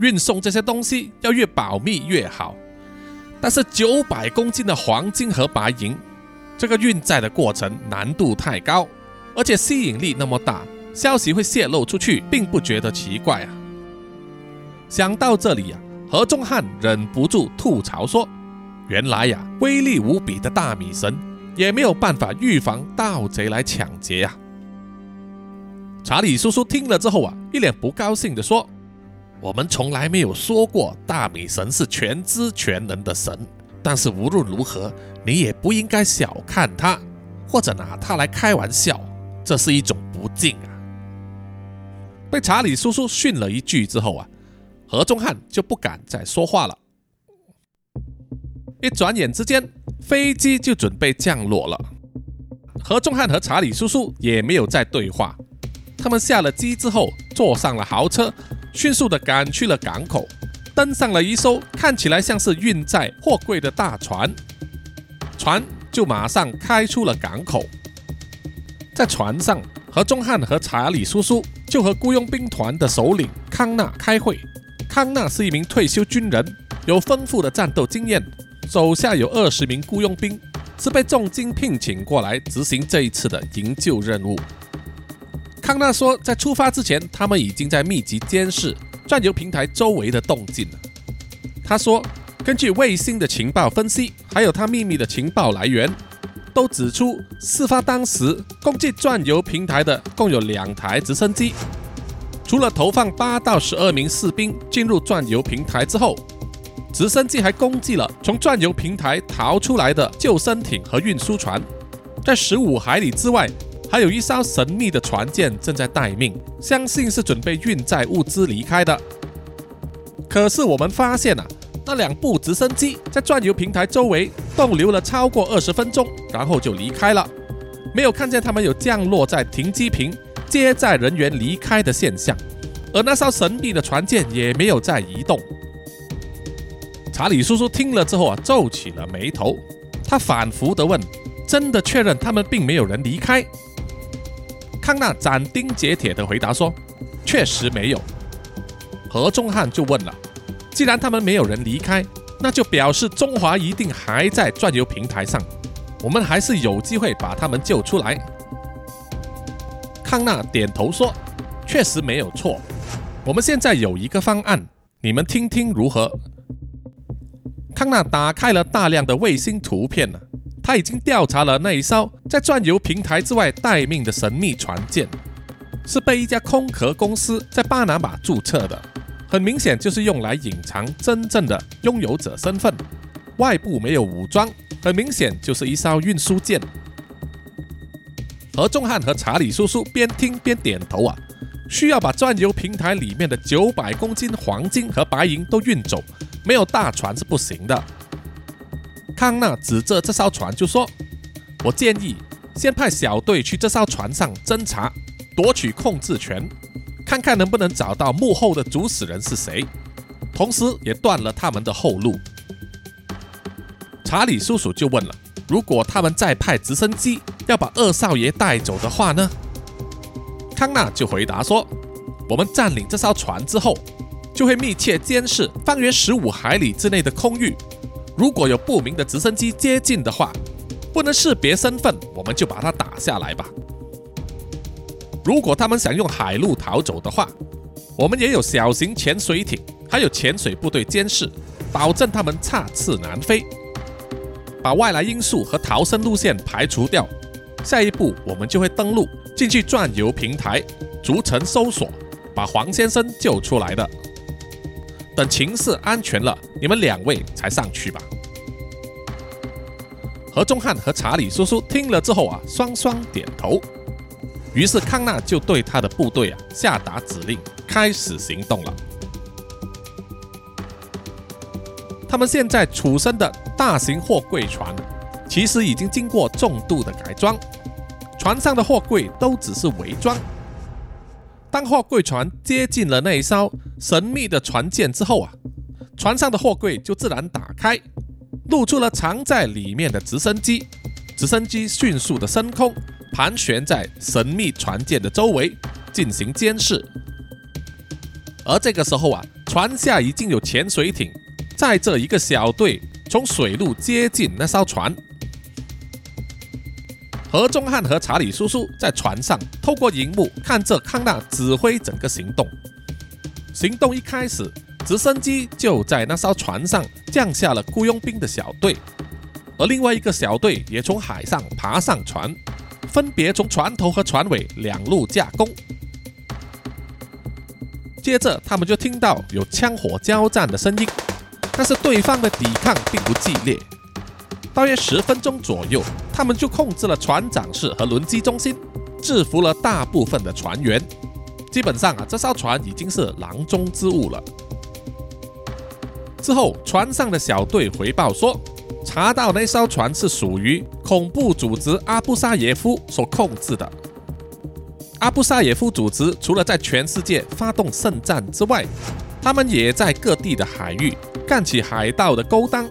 运送这些东西要越保密越好。但是九百公斤的黄金和白银。这个运载的过程难度太高，而且吸引力那么大，消息会泄露出去，并不觉得奇怪啊。想到这里呀，何中汉忍不住吐槽说：“原来呀，威力无比的大米神也没有办法预防盗贼来抢劫呀。”查理叔叔听了之后啊，一脸不高兴地说：“我们从来没有说过大米神是全知全能的神。”但是无论如何，你也不应该小看他，或者拿他来开玩笑，这是一种不敬啊！被查理叔叔训了一句之后啊，何中汉就不敢再说话了。一转眼之间，飞机就准备降落了。何中汉和查理叔叔也没有再对话，他们下了机之后，坐上了豪车，迅速的赶去了港口。登上了一艘看起来像是运载货柜的大船，船就马上开出了港口。在船上，何中汉和查理叔叔就和雇佣兵团的首领康纳开会。康纳是一名退休军人，有丰富的战斗经验，手下有二十名雇佣兵，是被重金聘请过来执行这一次的营救任务。康纳说，在出发之前，他们已经在密集监视。钻油平台周围的动静了他说，根据卫星的情报分析，还有他秘密的情报来源，都指出事发当时攻击钻油平台的共有两台直升机。除了投放八到十二名士兵进入钻油平台之后，直升机还攻击了从钻油平台逃出来的救生艇和运输船。在十五海里之外。还有一艘神秘的船舰正在待命，相信是准备运载物资离开的。可是我们发现啊，那两部直升机在钻油平台周围逗留了超过二十分钟，然后就离开了，没有看见他们有降落在停机坪接载人员离开的现象。而那艘神秘的船舰也没有再移动。查理叔叔听了之后啊，皱起了眉头，他反复地问：“真的确认他们并没有人离开？”康纳斩钉截铁地回答说：“确实没有。”何中汉就问了：“既然他们没有人离开，那就表示中华一定还在转游平台上，我们还是有机会把他们救出来。康纳点头说：“确实没有错，我们现在有一个方案，你们听听如何？”康纳打开了大量的卫星图片呢，他已经调查了那一艘在转游平台之外待命的神秘船舰，是被一家空壳公司在巴拿马注册的，很明显就是用来隐藏真正的拥有者身份，外部没有武装，很明显就是一艘运输舰。何仲汉和查理叔叔边听边点头啊，需要把转游平台里面的九百公斤黄金和白银都运走。没有大船是不行的。康纳指着这艘船就说：“我建议先派小队去这艘船上侦查，夺取控制权，看看能不能找到幕后的主使人是谁，同时也断了他们的后路。”查理叔叔就问了：“如果他们再派直升机要把二少爷带走的话呢？”康纳就回答说：“我们占领这艘船之后。”就会密切监视方圆十五海里之内的空域，如果有不明的直升机接近的话，不能识别身份，我们就把它打下来吧。如果他们想用海路逃走的话，我们也有小型潜水艇，还有潜水部队监视，保证他们插翅难飞。把外来因素和逃生路线排除掉，下一步我们就会登陆进去转游平台，逐层搜索，把黄先生救出来的。等情势安全了，你们两位才上去吧。何中汉和查理叔叔听了之后啊，双双点头。于是康纳就对他的部队啊下达指令，开始行动了。他们现在处身的大型货柜船，其实已经经过重度的改装，船上的货柜都只是伪装。当货柜船接近了那一艘神秘的船舰之后啊，船上的货柜就自然打开，露出了藏在里面的直升机。直升机迅速的升空，盘旋在神秘船舰的周围进行监视。而这个时候啊，船下已经有潜水艇载着一个小队从水路接近那艘船。何中汉和查理叔叔在船上透过荧幕看着康纳指挥整个行动。行动一开始，直升机就在那艘船上降下了雇佣兵的小队，而另外一个小队也从海上爬上船，分别从船头和船尾两路架攻。接着，他们就听到有枪火交战的声音，但是对方的抵抗并不激烈。大约十分钟左右，他们就控制了船长室和轮机中心，制服了大部分的船员。基本上啊，这艘船已经是囊中之物了。之后，船上的小队回报说，查到那艘船是属于恐怖组织阿布沙耶夫所控制的。阿布沙耶夫组织除了在全世界发动圣战之外，他们也在各地的海域干起海盗的勾当。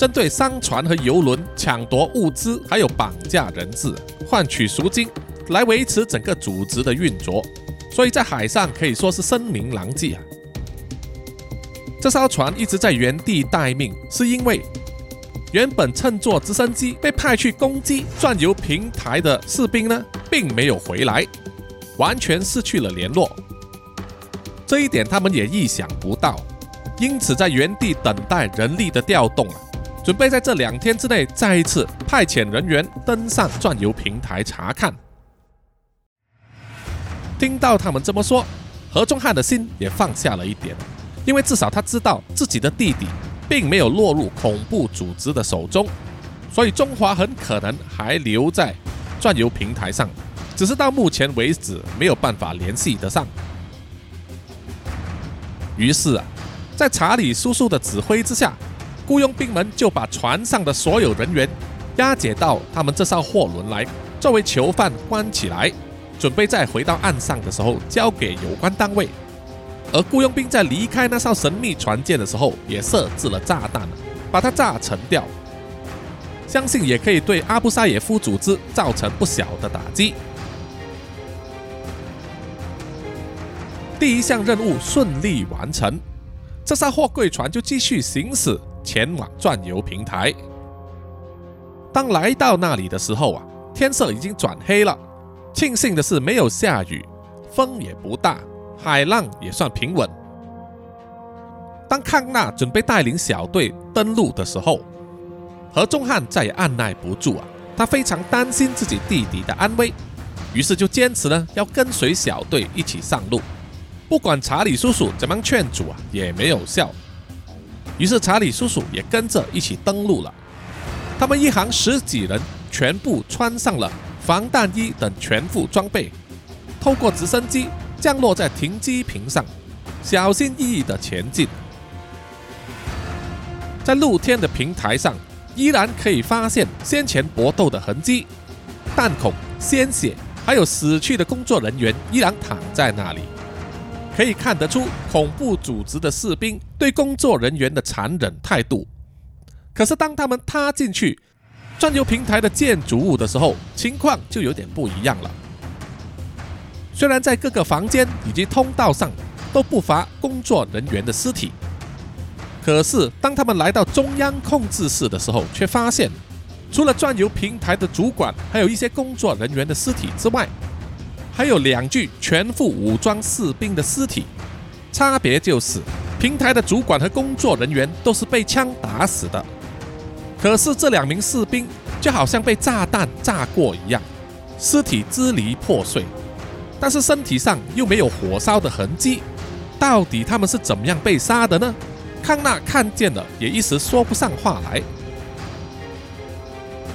针对商船和游轮抢夺物资，还有绑架人质，换取赎金，来维持整个组织的运作，所以在海上可以说是声名狼藉啊。这艘船一直在原地待命，是因为原本乘坐直升机被派去攻击转游平台的士兵呢，并没有回来，完全失去了联络。这一点他们也意想不到，因此在原地等待人力的调动啊。准备在这两天之内再一次派遣人员登上转游平台查看。听到他们这么说，何中汉的心也放下了一点，因为至少他知道自己的弟弟并没有落入恐怖组织的手中，所以中华很可能还留在转游平台上，只是到目前为止没有办法联系得上。于是啊，在查理叔叔的指挥之下。雇佣兵们就把船上的所有人员押解到他们这艘货轮来，作为囚犯关起来，准备在回到岸上的时候交给有关单位。而雇佣兵在离开那艘神秘船舰的时候，也设置了炸弹，把它炸沉掉。相信也可以对阿布沙耶夫组织造成不小的打击。第一项任务顺利完成，这艘货柜船就继续行驶。前往转油平台。当来到那里的时候啊，天色已经转黑了。庆幸的是没有下雨，风也不大，海浪也算平稳。当康纳准备带领小队登陆的时候，何中汉再也按耐不住啊，他非常担心自己弟弟的安危，于是就坚持呢要跟随小队一起上路。不管查理叔叔怎么劝阻啊，也没有效。于是查理叔叔也跟着一起登陆了。他们一行十几人全部穿上了防弹衣等全副装备，透过直升机降落在停机坪上，小心翼翼地前进。在露天的平台上，依然可以发现先前搏斗的痕迹，弹孔、鲜血，还有死去的工作人员依然躺在那里。可以看得出恐怖组织的士兵对工作人员的残忍态度。可是当他们踏进去转油平台的建筑物的时候，情况就有点不一样了。虽然在各个房间以及通道上都不乏工作人员的尸体，可是当他们来到中央控制室的时候，却发现除了转油平台的主管还有一些工作人员的尸体之外，还有两具全副武装士兵的尸体，差别就是平台的主管和工作人员都是被枪打死的，可是这两名士兵就好像被炸弹炸过一样，尸体支离破碎，但是身体上又没有火烧的痕迹，到底他们是怎么样被杀的呢？康纳看见了也一时说不上话来。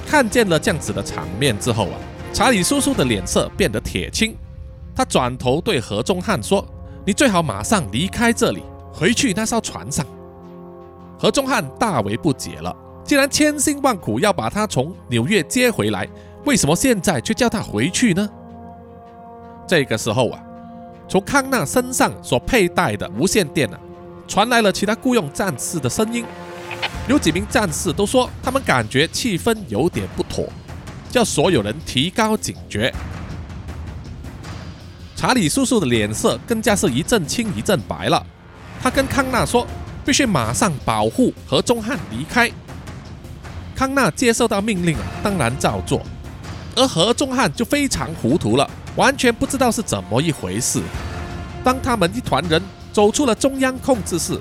看见了这样子的场面之后啊。查理叔叔的脸色变得铁青，他转头对何中汉说：“你最好马上离开这里，回去那艘船上。”何中汉大为不解了，既然千辛万苦要把他从纽约接回来，为什么现在却叫他回去呢？这个时候啊，从康纳身上所佩戴的无线电啊，传来了其他雇佣战士的声音，有几名战士都说他们感觉气氛有点不妥。叫所有人提高警觉。查理叔叔的脸色更加是一阵青一阵白了。他跟康纳说：“必须马上保护何中汉离开。”康纳接受到命令，当然照做。而何中汉就非常糊涂了，完全不知道是怎么一回事。当他们一团人走出了中央控制室，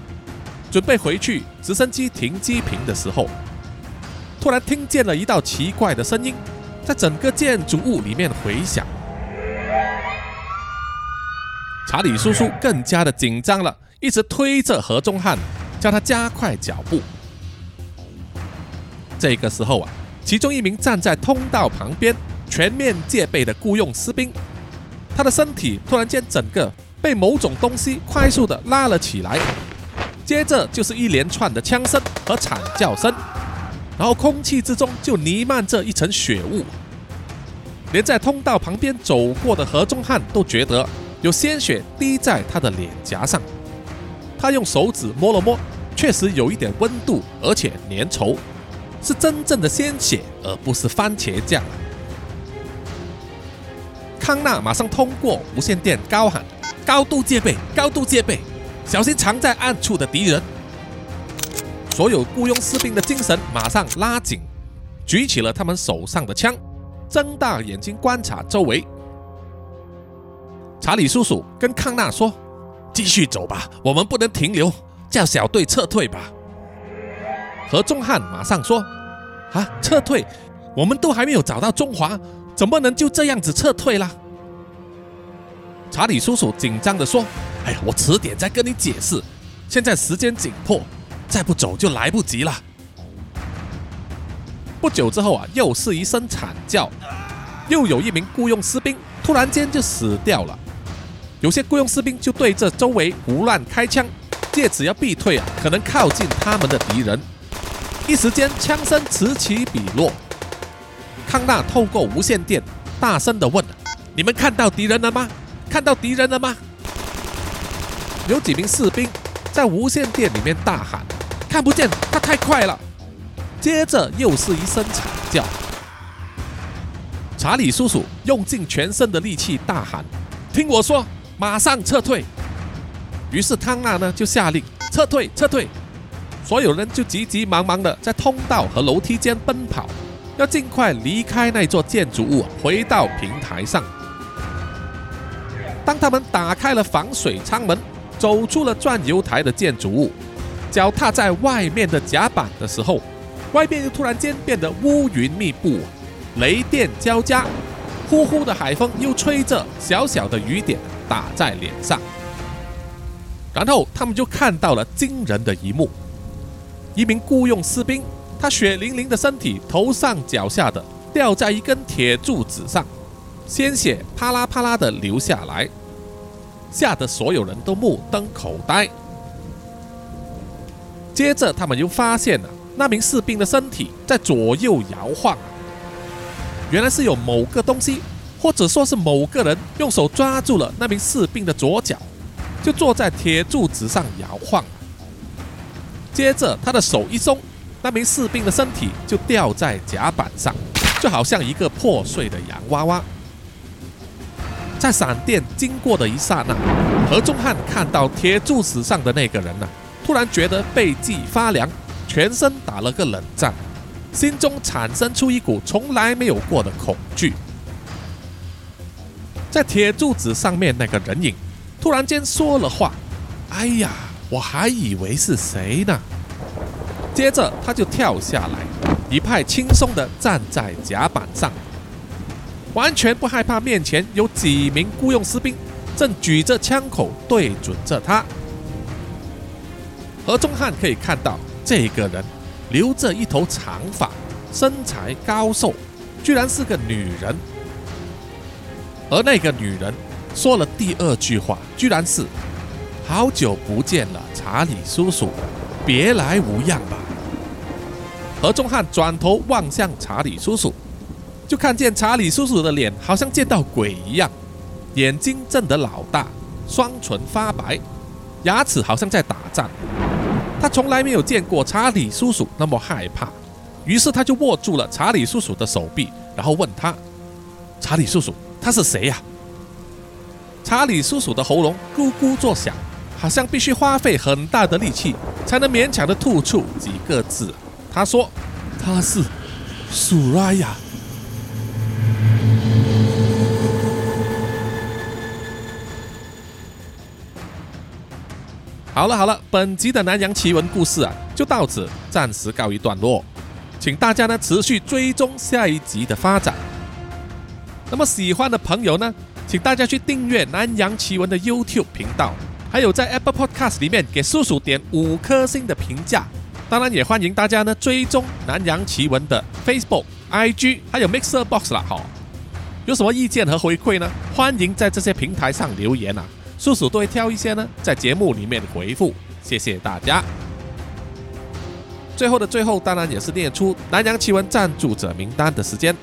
准备回去直升机停机坪的时候，突然听见了一道奇怪的声音。在整个建筑物里面回响，查理叔叔更加的紧张了，一直推着何中汉，叫他加快脚步。这个时候啊，其中一名站在通道旁边、全面戒备的雇佣士兵，他的身体突然间整个被某种东西快速的拉了起来，接着就是一连串的枪声和惨叫声。然后空气之中就弥漫着一层血雾，连在通道旁边走过的何中汉都觉得有鲜血滴在他的脸颊上。他用手指摸了摸，确实有一点温度，而且粘稠，是真正的鲜血，而不是番茄酱。康纳马上通过无线电高喊：“高度戒备，高度戒备，小心藏在暗处的敌人。”所有雇佣士兵的精神马上拉紧，举起了他们手上的枪，睁大眼睛观察周围。查理叔叔跟康纳说：“继续走吧，我们不能停留，叫小队撤退吧。”何中汉马上说：“啊，撤退？我们都还没有找到中华，怎么能就这样子撤退啦？”查理叔叔紧张地说：“哎呀，我迟点再跟你解释，现在时间紧迫。”再不走就来不及了。不久之后啊，又是一声惨叫，又有一名雇佣士兵突然间就死掉了。有些雇佣士兵就对着周围胡乱开枪，借此要逼退啊可能靠近他们的敌人。一时间枪声此起彼落。康纳透过无线电大声地问：“你们看到敌人了吗？看到敌人了吗？”有几名士兵在无线电里面大喊。看不见，他太快了。接着又是一声惨叫。查理叔叔用尽全身的力气大喊：“听我说，马上撤退！”于是汤纳呢就下令撤退，撤退。所有人就急急忙忙的在通道和楼梯间奔跑，要尽快离开那座建筑物，回到平台上。当他们打开了防水舱门，走出了转油台的建筑物，脚踏在外面的甲板的时候，外面又突然间变得乌云密布，雷电交加，呼呼的海风又吹着小小的雨点打在脸上。然后他们就看到了惊人的一幕：一名雇佣士兵，他血淋淋的身体头上脚下的吊在一根铁柱子上。鲜血啪啦啪啦的流下来，吓得所有人都目瞪口呆。接着，他们又发现了那名士兵的身体在左右摇晃，原来是有某个东西，或者说是某个人用手抓住了那名士兵的左脚，就坐在铁柱子上摇晃。接着，他的手一松，那名士兵的身体就掉在甲板上，就好像一个破碎的洋娃娃。在闪电经过的一刹那，何中汉看到铁柱子上的那个人呢，突然觉得背脊发凉，全身打了个冷战，心中产生出一股从来没有过的恐惧。在铁柱子上面那个人影，突然间说了话：“哎呀，我还以为是谁呢。”接着他就跳下来，一派轻松地站在甲板上。完全不害怕，面前有几名雇佣士兵正举着枪口对准着他。何中汉可以看到，这个人留着一头长发，身材高瘦，居然是个女人。而那个女人说了第二句话，居然是“好久不见了，查理叔叔，别来无恙吧？”何中汉转头望向查理叔叔。就看见查理叔叔的脸好像见到鬼一样，眼睛瞪得老大，双唇发白，牙齿好像在打颤。他从来没有见过查理叔叔那么害怕，于是他就握住了查理叔叔的手臂，然后问他：“查理叔叔，他是谁呀？”查理叔叔的喉咙咕咕作响，好像必须花费很大的力气才能勉强的吐出几个字。他说：“他是苏拉雅。”好了好了，本集的南洋奇闻故事啊，就到此暂时告一段落，请大家呢持续追踪下一集的发展。那么喜欢的朋友呢，请大家去订阅南洋奇闻的 YouTube 频道，还有在 Apple Podcast 里面给叔叔点五颗星的评价。当然也欢迎大家呢追踪南洋奇闻的 Facebook、IG，还有 Mixer Box 啦。好，有什么意见和回馈呢？欢迎在这些平台上留言啊。叔叔都会挑一些呢，在节目里面回复，谢谢大家。最后的最后，当然也是念出南洋奇闻赞助者名单的时间。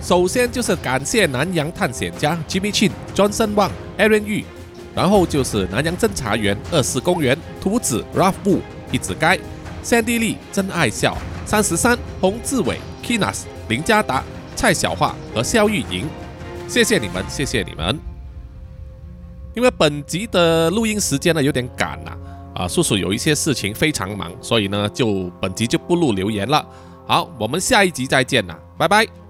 首先就是感谢南洋探险家 Jimmy Chin、Johnson Wang、Aaron Yu，然后就是南洋侦查员二四公园、图子 Ralph Wu、一子该、Sandy Lee、真爱笑、三十三、洪志伟、Kinas、林家达、蔡小桦和肖玉莹，谢谢你们，谢谢你们。因为本集的录音时间呢有点赶呐，啊，叔叔有一些事情非常忙，所以呢就本集就不录留言了。好，我们下一集再见了，拜拜。